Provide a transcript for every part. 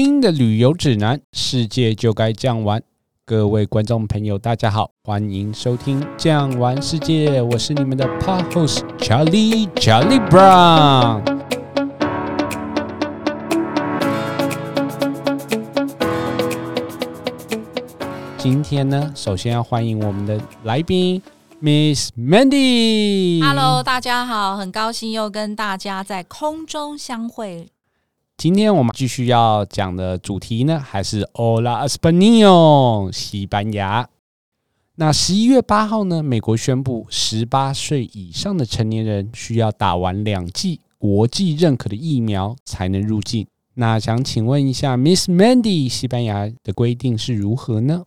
新的旅游指南，世界就该这样玩。各位观众朋友，大家好，欢迎收听《这样玩世界》，我是你们的 Pod Host Charlie Charlie Brown。今天呢，首先要欢迎我们的来宾 Miss Mandy。Hello，大家好，很高兴又跟大家在空中相会。今天我们继续要讲的主题呢，还是 Hola Español 西班牙。那十一月八号呢，美国宣布，十八岁以上的成年人需要打完两剂国际认可的疫苗才能入境。那想请问一下，Miss Mandy，西班牙的规定是如何呢？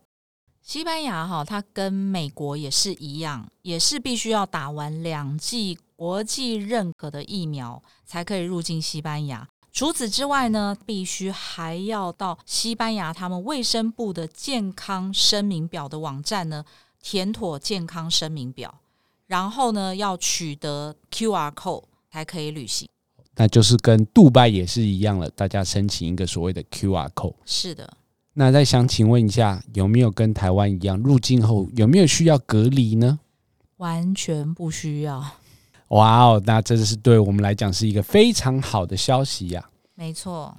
西班牙哈，它跟美国也是一样，也是必须要打完两剂国际认可的疫苗才可以入境西班牙。除此之外呢，必须还要到西班牙他们卫生部的健康声明表的网站呢，填妥健康声明表，然后呢，要取得 QR code 才可以旅行。那就是跟杜拜也是一样了，大家申请一个所谓的 QR code。是的。那再想请问一下，有没有跟台湾一样，入境后有没有需要隔离呢？完全不需要。哇哦，那这是对我们来讲是一个非常好的消息呀！没错，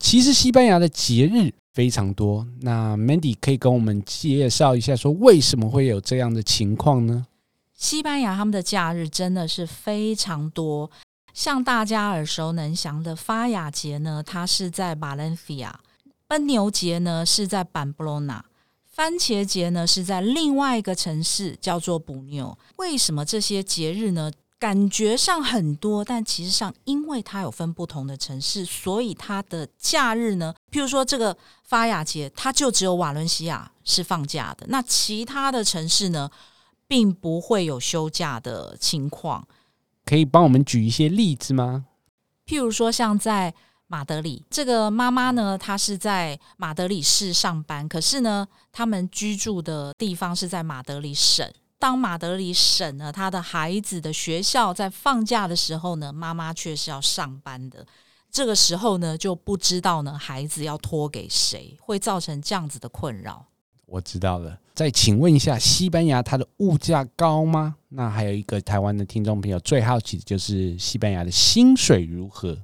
其实西班牙的节日非常多。那 Mandy 可以跟我们介绍一下，说为什么会有这样的情况呢？西班牙他们的假日真的是非常多，像大家耳熟能详的发雅节呢，它是在马伦西亚；奔牛节呢是在班布罗纳；番茄节呢是在另外一个城市叫做布纽。为什么这些节日呢？感觉上很多，但其实上，因为它有分不同的城市，所以它的假日呢，譬如说这个发雅节，它就只有瓦伦西亚是放假的，那其他的城市呢，并不会有休假的情况。可以帮我们举一些例子吗？譬如说，像在马德里，这个妈妈呢，她是在马德里市上班，可是呢，他们居住的地方是在马德里省。当马德里省呢，他的孩子的学校在放假的时候呢，妈妈却是要上班的。这个时候呢，就不知道呢，孩子要托给谁，会造成这样子的困扰。我知道了。再请问一下，西班牙它的物价高吗？那还有一个台湾的听众朋友最好奇的就是西班牙的薪水如何？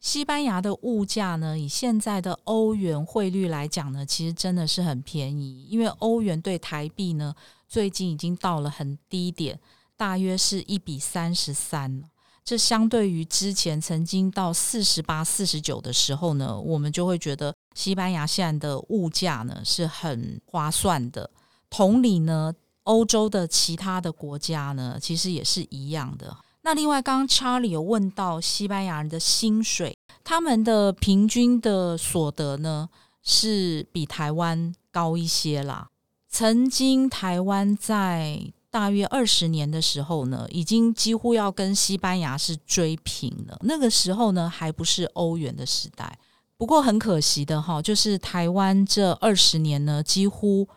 西班牙的物价呢，以现在的欧元汇率来讲呢，其实真的是很便宜，因为欧元对台币呢。最近已经到了很低点，大约是一比三十三。这相对于之前曾经到四十八、四十九的时候呢，我们就会觉得西班牙现在的物价呢是很划算的。同理呢，欧洲的其他的国家呢，其实也是一样的。那另外，刚刚查理有问到西班牙人的薪水，他们的平均的所得呢是比台湾高一些啦。曾经台湾在大约二十年的时候呢，已经几乎要跟西班牙是追平了。那个时候呢，还不是欧元的时代。不过很可惜的哈，就是台湾这二十年呢，几乎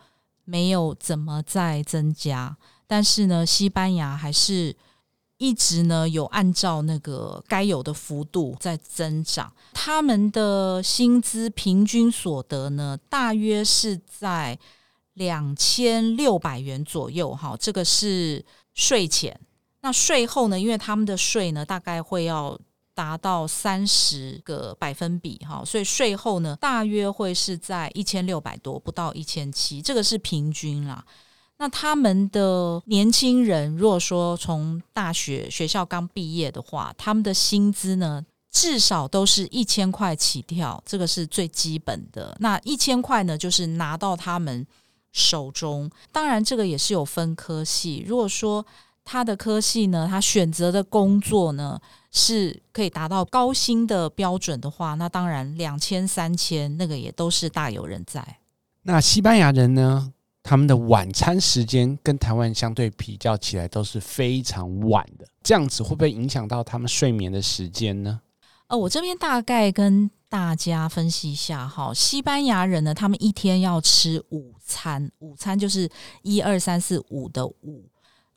没有怎么再增加。但是呢，西班牙还是一直呢有按照那个该有的幅度在增长。他们的薪资平均所得呢，大约是在。两千六百元左右，哈，这个是税前。那税后呢？因为他们的税呢，大概会要达到三十个百分比，哈，所以税后呢，大约会是在一千六百多，不到一千七，这个是平均啦。那他们的年轻人，如果说从大学学校刚毕业的话，他们的薪资呢，至少都是一千块起跳，这个是最基本的。那一千块呢，就是拿到他们。手中，当然这个也是有分科系。如果说他的科系呢，他选择的工作呢是可以达到高薪的标准的话，那当然两千三千那个也都是大有人在。那西班牙人呢，他们的晚餐时间跟台湾相对比较起来都是非常晚的，这样子会不会影响到他们睡眠的时间呢？呃，我这边大概跟大家分析一下哈，西班牙人呢，他们一天要吃午餐，午餐就是一二三四五的五，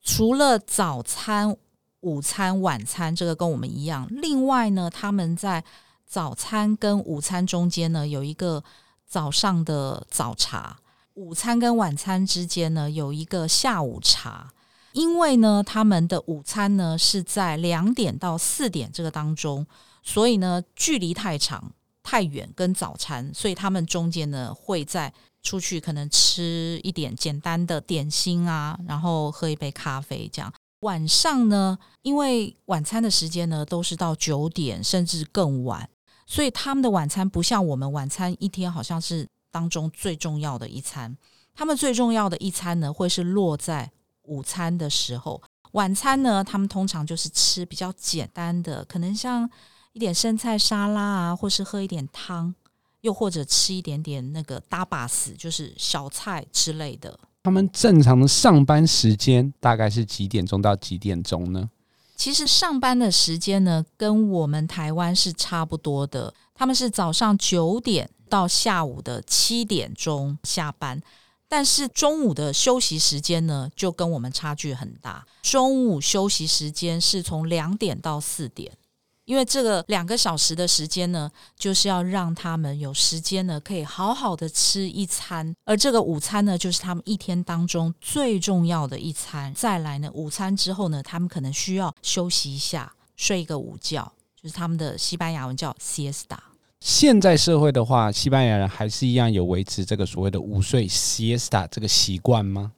除了早餐、午餐、晚餐，这个跟我们一样。另外呢，他们在早餐跟午餐中间呢，有一个早上的早茶；午餐跟晚餐之间呢，有一个下午茶。因为呢，他们的午餐呢是在两点到四点这个当中，所以呢，距离太长太远，跟早餐，所以他们中间呢会在出去，可能吃一点简单的点心啊，然后喝一杯咖啡这样。晚上呢，因为晚餐的时间呢都是到九点甚至更晚，所以他们的晚餐不像我们晚餐一天好像是当中最重要的一餐，他们最重要的一餐呢会是落在。午餐的时候，晚餐呢，他们通常就是吃比较简单的，可能像一点生菜沙拉啊，或是喝一点汤，又或者吃一点点那个搭把死，就是小菜之类的。他们正常的上班时间大概是几点钟到几点钟呢？其实上班的时间呢，跟我们台湾是差不多的，他们是早上九点到下午的七点钟下班。但是中午的休息时间呢，就跟我们差距很大。中午休息时间是从两点到四点，因为这个两个小时的时间呢，就是要让他们有时间呢，可以好好的吃一餐。而这个午餐呢，就是他们一天当中最重要的一餐。再来呢，午餐之后呢，他们可能需要休息一下，睡一个午觉，就是他们的西班牙文叫 siesta。现在社会的话，西班牙人还是一样有维持这个所谓的午睡 siesta 这个习惯吗？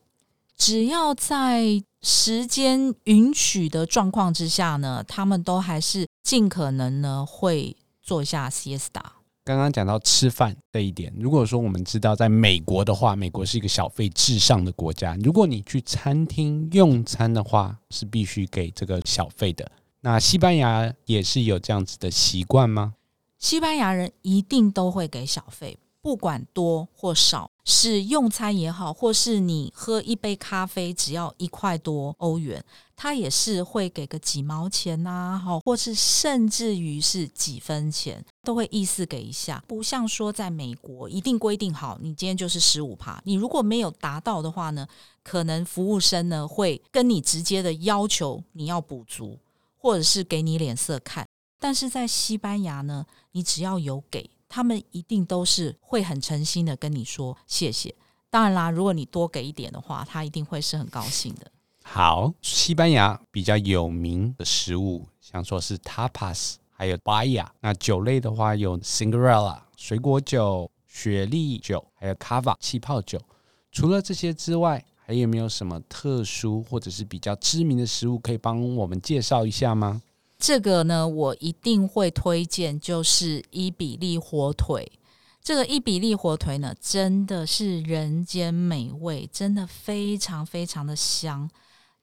只要在时间允许的状况之下呢，他们都还是尽可能呢会做一下 siesta。刚刚讲到吃饭这一点，如果说我们知道在美国的话，美国是一个小费至上的国家，如果你去餐厅用餐的话，是必须给这个小费的。那西班牙也是有这样子的习惯吗？西班牙人一定都会给小费，不管多或少，是用餐也好，或是你喝一杯咖啡只要一块多欧元，他也是会给个几毛钱呐，好，或是甚至于是几分钱，都会意思给一下。不像说在美国一定规定好，你今天就是十五趴，你如果没有达到的话呢，可能服务生呢会跟你直接的要求你要补足，或者是给你脸色看。但是在西班牙呢，你只要有给他们，一定都是会很诚心的跟你说谢谢。当然啦，如果你多给一点的话，他一定会是很高兴的。好，西班牙比较有名的食物，像说是 tapas，还有 baya。那酒类的话，有 sangria 水果酒、雪莉酒，还有 cava 气泡酒。除了这些之外，还有没有什么特殊或者是比较知名的食物可以帮我们介绍一下吗？这个呢，我一定会推荐，就是伊比利火腿。这个伊比利火腿呢，真的是人间美味，真的非常非常的香。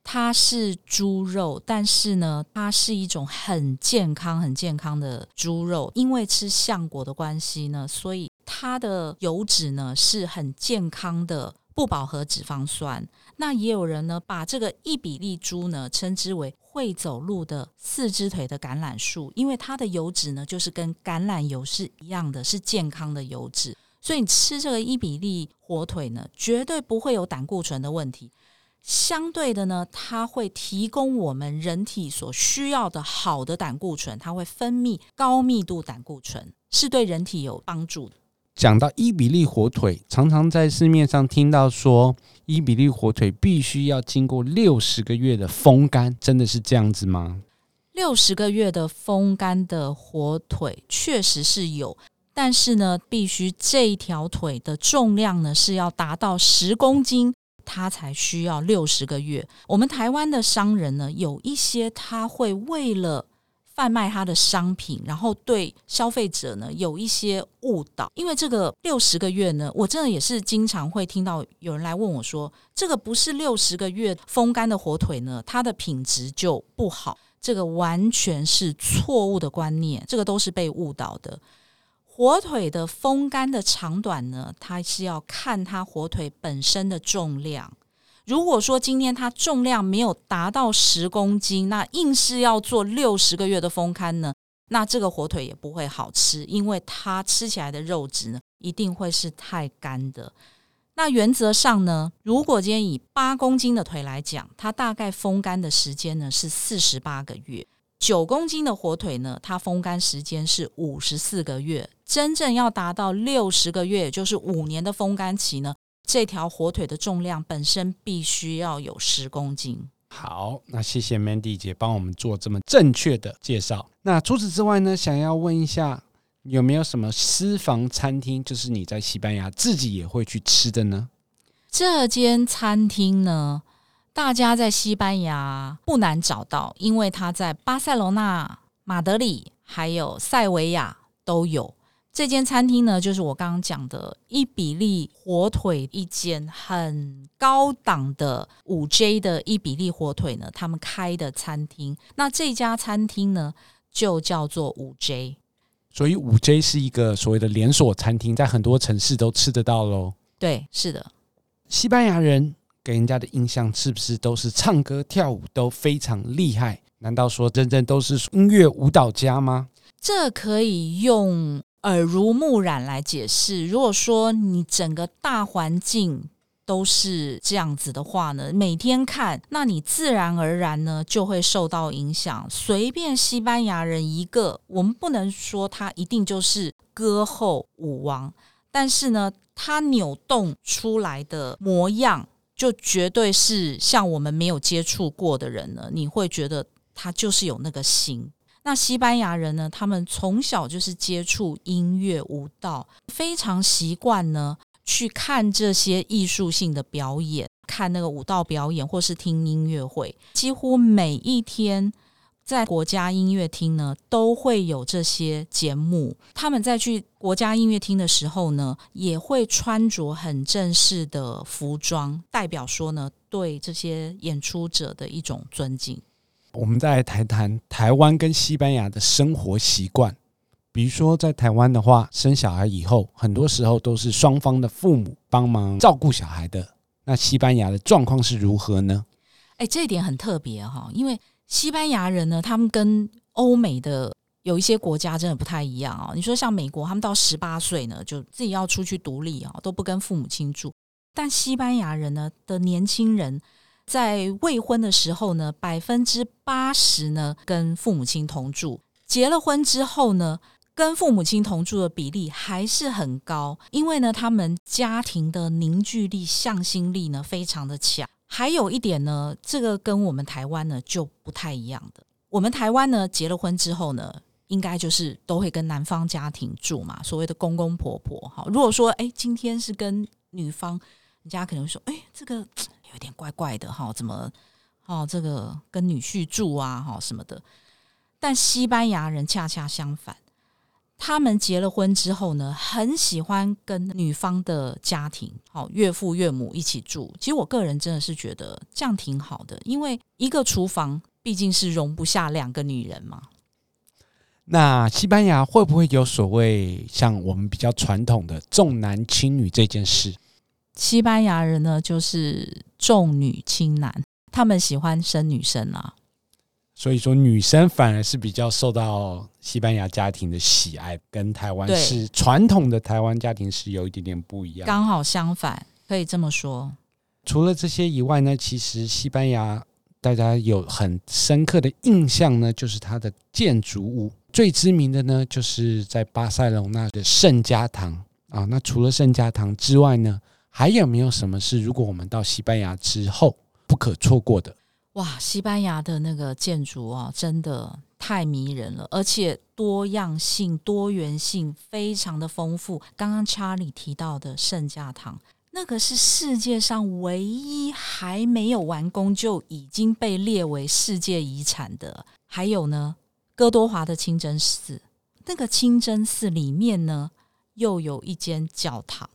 它是猪肉，但是呢，它是一种很健康、很健康的猪肉。因为吃橡果的关系呢，所以它的油脂呢是很健康的。不饱和脂肪酸，那也有人呢把这个伊比利猪呢称之为会走路的四只腿的橄榄树，因为它的油脂呢就是跟橄榄油是一样的，是健康的油脂，所以你吃这个伊比利火腿呢，绝对不会有胆固醇的问题。相对的呢，它会提供我们人体所需要的好的胆固醇，它会分泌高密度胆固醇，是对人体有帮助。讲到伊比利火腿，常常在市面上听到说，伊比利火腿必须要经过六十个月的风干，真的是这样子吗？六十个月的风干的火腿确实是有，但是呢，必须这一条腿的重量呢是要达到十公斤，它才需要六十个月。我们台湾的商人呢，有一些他会为了贩卖他的商品，然后对消费者呢有一些误导，因为这个六十个月呢，我真的也是经常会听到有人来问我说，这个不是六十个月风干的火腿呢，它的品质就不好，这个完全是错误的观念，这个都是被误导的。火腿的风干的长短呢，它是要看它火腿本身的重量。如果说今天它重量没有达到十公斤，那硬是要做六十个月的风干呢，那这个火腿也不会好吃，因为它吃起来的肉质呢，一定会是太干的。那原则上呢，如果今天以八公斤的腿来讲，它大概风干的时间呢是四十八个月。九公斤的火腿呢，它风干时间是五十四个月，真正要达到六十个月，也就是五年的风干期呢，这条火腿的重量本身必须要有十公斤。好，那谢谢 Mandy 姐帮我们做这么正确的介绍。那除此之外呢，想要问一下，有没有什么私房餐厅，就是你在西班牙自己也会去吃的呢？这间餐厅呢，大家在西班牙不难找到，因为它在巴塞罗那、马德里还有塞维亚都有。这间餐厅呢，就是我刚刚讲的伊比利火腿，一间很高档的五 J 的伊比利火腿呢，他们开的餐厅。那这家餐厅呢，就叫做五 J。所以五 J 是一个所谓的连锁餐厅，在很多城市都吃得到喽。对，是的。西班牙人给人家的印象是不是都是唱歌跳舞都非常厉害？难道说真正都是音乐舞蹈家吗？这可以用。耳濡目染来解释，如果说你整个大环境都是这样子的话呢，每天看，那你自然而然呢就会受到影响。随便西班牙人一个，我们不能说他一定就是歌后舞王，但是呢，他扭动出来的模样，就绝对是像我们没有接触过的人呢，你会觉得他就是有那个心。那西班牙人呢，他们从小就是接触音乐舞蹈，非常习惯呢去看这些艺术性的表演，看那个舞蹈表演，或是听音乐会。几乎每一天在国家音乐厅呢都会有这些节目。他们在去国家音乐厅的时候呢，也会穿着很正式的服装，代表说呢对这些演出者的一种尊敬。我们再来谈谈台湾跟西班牙的生活习惯。比如说，在台湾的话，生小孩以后，很多时候都是双方的父母帮忙照顾小孩的。那西班牙的状况是如何呢？哎，这一点很特别哈，因为西班牙人呢，他们跟欧美的有一些国家真的不太一样啊。你说像美国，他们到十八岁呢，就自己要出去独立啊，都不跟父母亲住。但西班牙人呢的年轻人。在未婚的时候呢，百分之八十呢跟父母亲同住；结了婚之后呢，跟父母亲同住的比例还是很高，因为呢，他们家庭的凝聚力、向心力呢非常的强。还有一点呢，这个跟我们台湾呢就不太一样的。我们台湾呢结了婚之后呢，应该就是都会跟男方家庭住嘛，所谓的公公婆婆。哈，如果说哎，今天是跟女方，人家可能说，哎，这个。有点怪怪的哈，怎么哦？这个跟女婿住啊，哈什么的。但西班牙人恰恰相反，他们结了婚之后呢，很喜欢跟女方的家庭，好岳父岳母一起住。其实我个人真的是觉得这样挺好的，因为一个厨房毕竟是容不下两个女人嘛。那西班牙会不会有所谓像我们比较传统的重男轻女这件事？西班牙人呢，就是重女轻男，他们喜欢生女生啊，所以说女生反而是比较受到西班牙家庭的喜爱，跟台湾是传统的台湾家庭是有一点点不一样，刚好相反，可以这么说。除了这些以外呢，其实西班牙大家有很深刻的印象呢，就是它的建筑物最知名的呢，就是在巴塞隆纳的圣家堂啊。那除了圣家堂之外呢？还有没有什么是如果我们到西班牙之后不可错过的？哇，西班牙的那个建筑啊，真的太迷人了，而且多样性、多元性非常的丰富。刚刚查理提到的圣家堂，那个是世界上唯一还没有完工就已经被列为世界遗产的。还有呢，哥多华的清真寺，那个清真寺里面呢，又有一间教堂。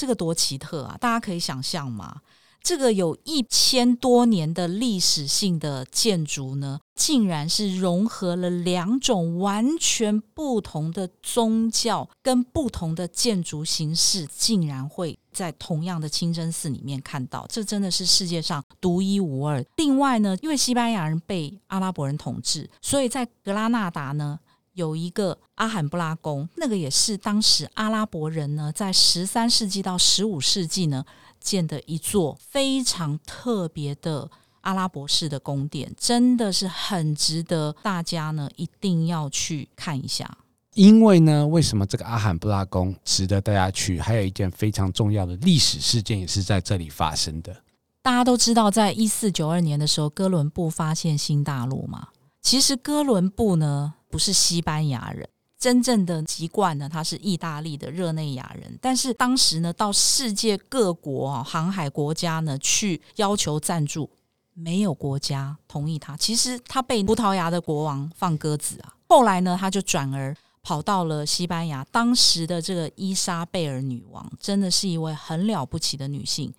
这个多奇特啊！大家可以想象吗？这个有一千多年的历史性的建筑呢，竟然是融合了两种完全不同的宗教跟不同的建筑形式，竟然会在同样的清真寺里面看到，这真的是世界上独一无二。另外呢，因为西班牙人被阿拉伯人统治，所以在格拉纳达呢。有一个阿罕布拉宫，那个也是当时阿拉伯人呢，在十三世纪到十五世纪呢建的一座非常特别的阿拉伯式的宫殿，真的是很值得大家呢一定要去看一下。因为呢，为什么这个阿罕布拉宫值得大家去？还有一件非常重要的历史事件也是在这里发生的。大家都知道，在一四九二年的时候，哥伦布发现新大陆嘛。其实哥伦布呢不是西班牙人，真正的籍贯呢他是意大利的热内亚人。但是当时呢，到世界各国啊航海国家呢去要求赞助，没有国家同意他。其实他被葡萄牙的国王放鸽子啊。后来呢，他就转而跑到了西班牙。当时的这个伊莎贝尔女王真的是一位很了不起的女性。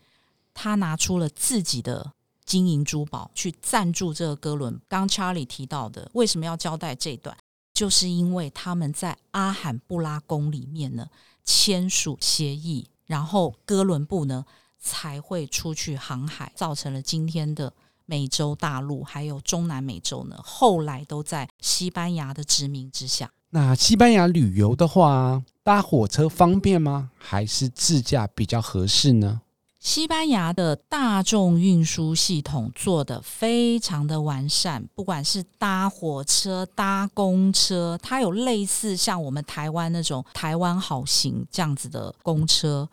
她拿出了自己的金银珠宝去赞助这个哥伦。刚查理提到的，为什么要交代这段？就是因为他们在阿罕布拉宫里面呢签署协议，然后哥伦布呢才会出去航海，造成了今天的美洲大陆还有中南美洲呢，后来都在西班牙的殖民之下。那西班牙旅游的话，搭火车方便吗？还是自驾比较合适呢？西班牙的大众运输系统做得非常的完善，不管是搭火车、搭公车，它有类似像我们台湾那种台湾好行这样子的公车。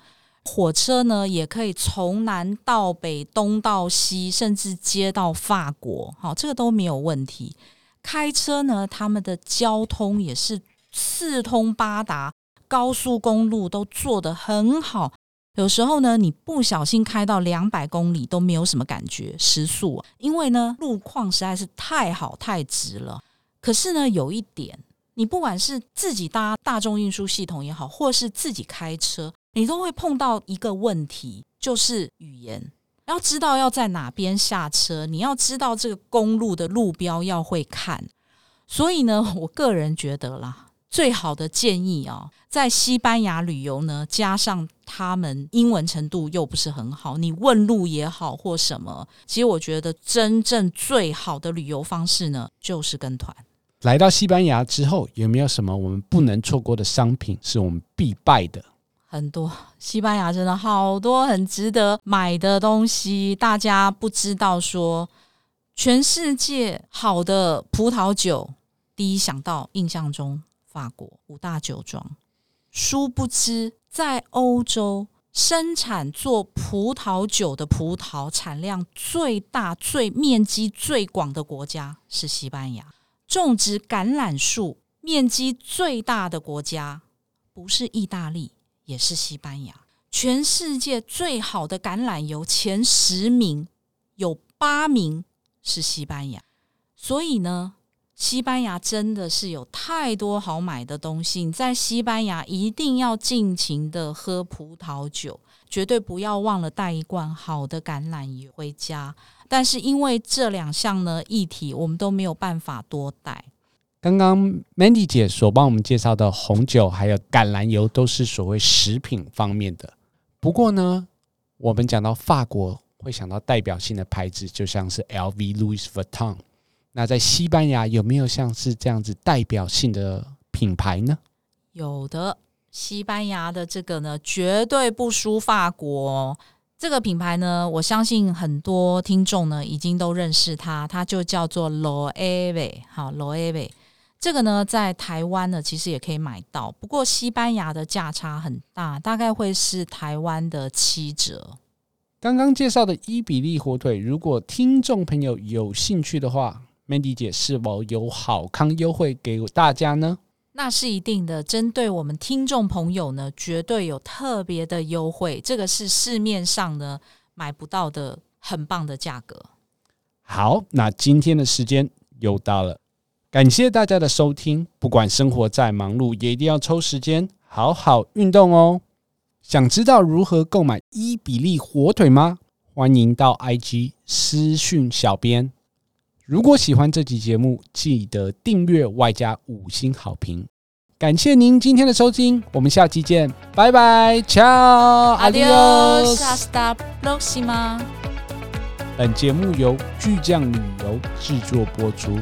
火车呢，也可以从南到北、东到西，甚至接到法国，好，这个都没有问题。开车呢，他们的交通也是四通八达，高速公路都做得很好。有时候呢，你不小心开到两百公里都没有什么感觉，时速，因为呢路况实在是太好太直了。可是呢，有一点，你不管是自己搭大众运输系统也好，或是自己开车，你都会碰到一个问题，就是语言。要知道要在哪边下车，你要知道这个公路的路标要会看。所以呢，我个人觉得啦。最好的建议啊，在西班牙旅游呢，加上他们英文程度又不是很好，你问路也好或什么，其实我觉得真正最好的旅游方式呢，就是跟团。来到西班牙之后，有没有什么我们不能错过的商品是我们必败的？很多，西班牙真的好多很值得买的东西，大家不知道说，全世界好的葡萄酒，第一想到印象中。法国五大酒庄，殊不知在欧洲生产做葡萄酒的葡萄产量最大、最面积最广的国家是西班牙。种植橄榄树面积最大的国家不是意大利，也是西班牙。全世界最好的橄榄油前十名有八名是西班牙，所以呢。西班牙真的是有太多好买的东西，你在西班牙一定要尽情的喝葡萄酒，绝对不要忘了带一罐好的橄榄油回家。但是因为这两项呢议题，我们都没有办法多带。刚刚 Mandy 姐所帮我们介绍的红酒还有橄榄油，都是所谓食品方面的。不过呢，我们讲到法国，会想到代表性的牌子，就像是 LV、Louis Vuitton。那在西班牙有没有像是这样子代表性的品牌呢？有的，西班牙的这个呢，绝对不输法国。这个品牌呢，我相信很多听众呢已经都认识它，它就叫做 Loewe。好，Loewe 这个呢，在台湾呢其实也可以买到，不过西班牙的价差很大，大概会是台湾的七折。刚刚介绍的伊比利火腿，如果听众朋友有兴趣的话。Mandy 姐是否有好康优惠给大家呢？那是一定的，针对我们听众朋友呢，绝对有特别的优惠。这个是市面上呢买不到的很棒的价格。好，那今天的时间又到了，感谢大家的收听。不管生活再忙碌，也一定要抽时间好好运动哦。想知道如何购买伊比利火腿吗？欢迎到 IG 私讯小编。如果喜欢这期节目，记得订阅外加五星好评。感谢您今天的收听，我们下期见，拜拜，Ciao，Adios，Hasta próxima。本节目由巨匠旅游制作播出。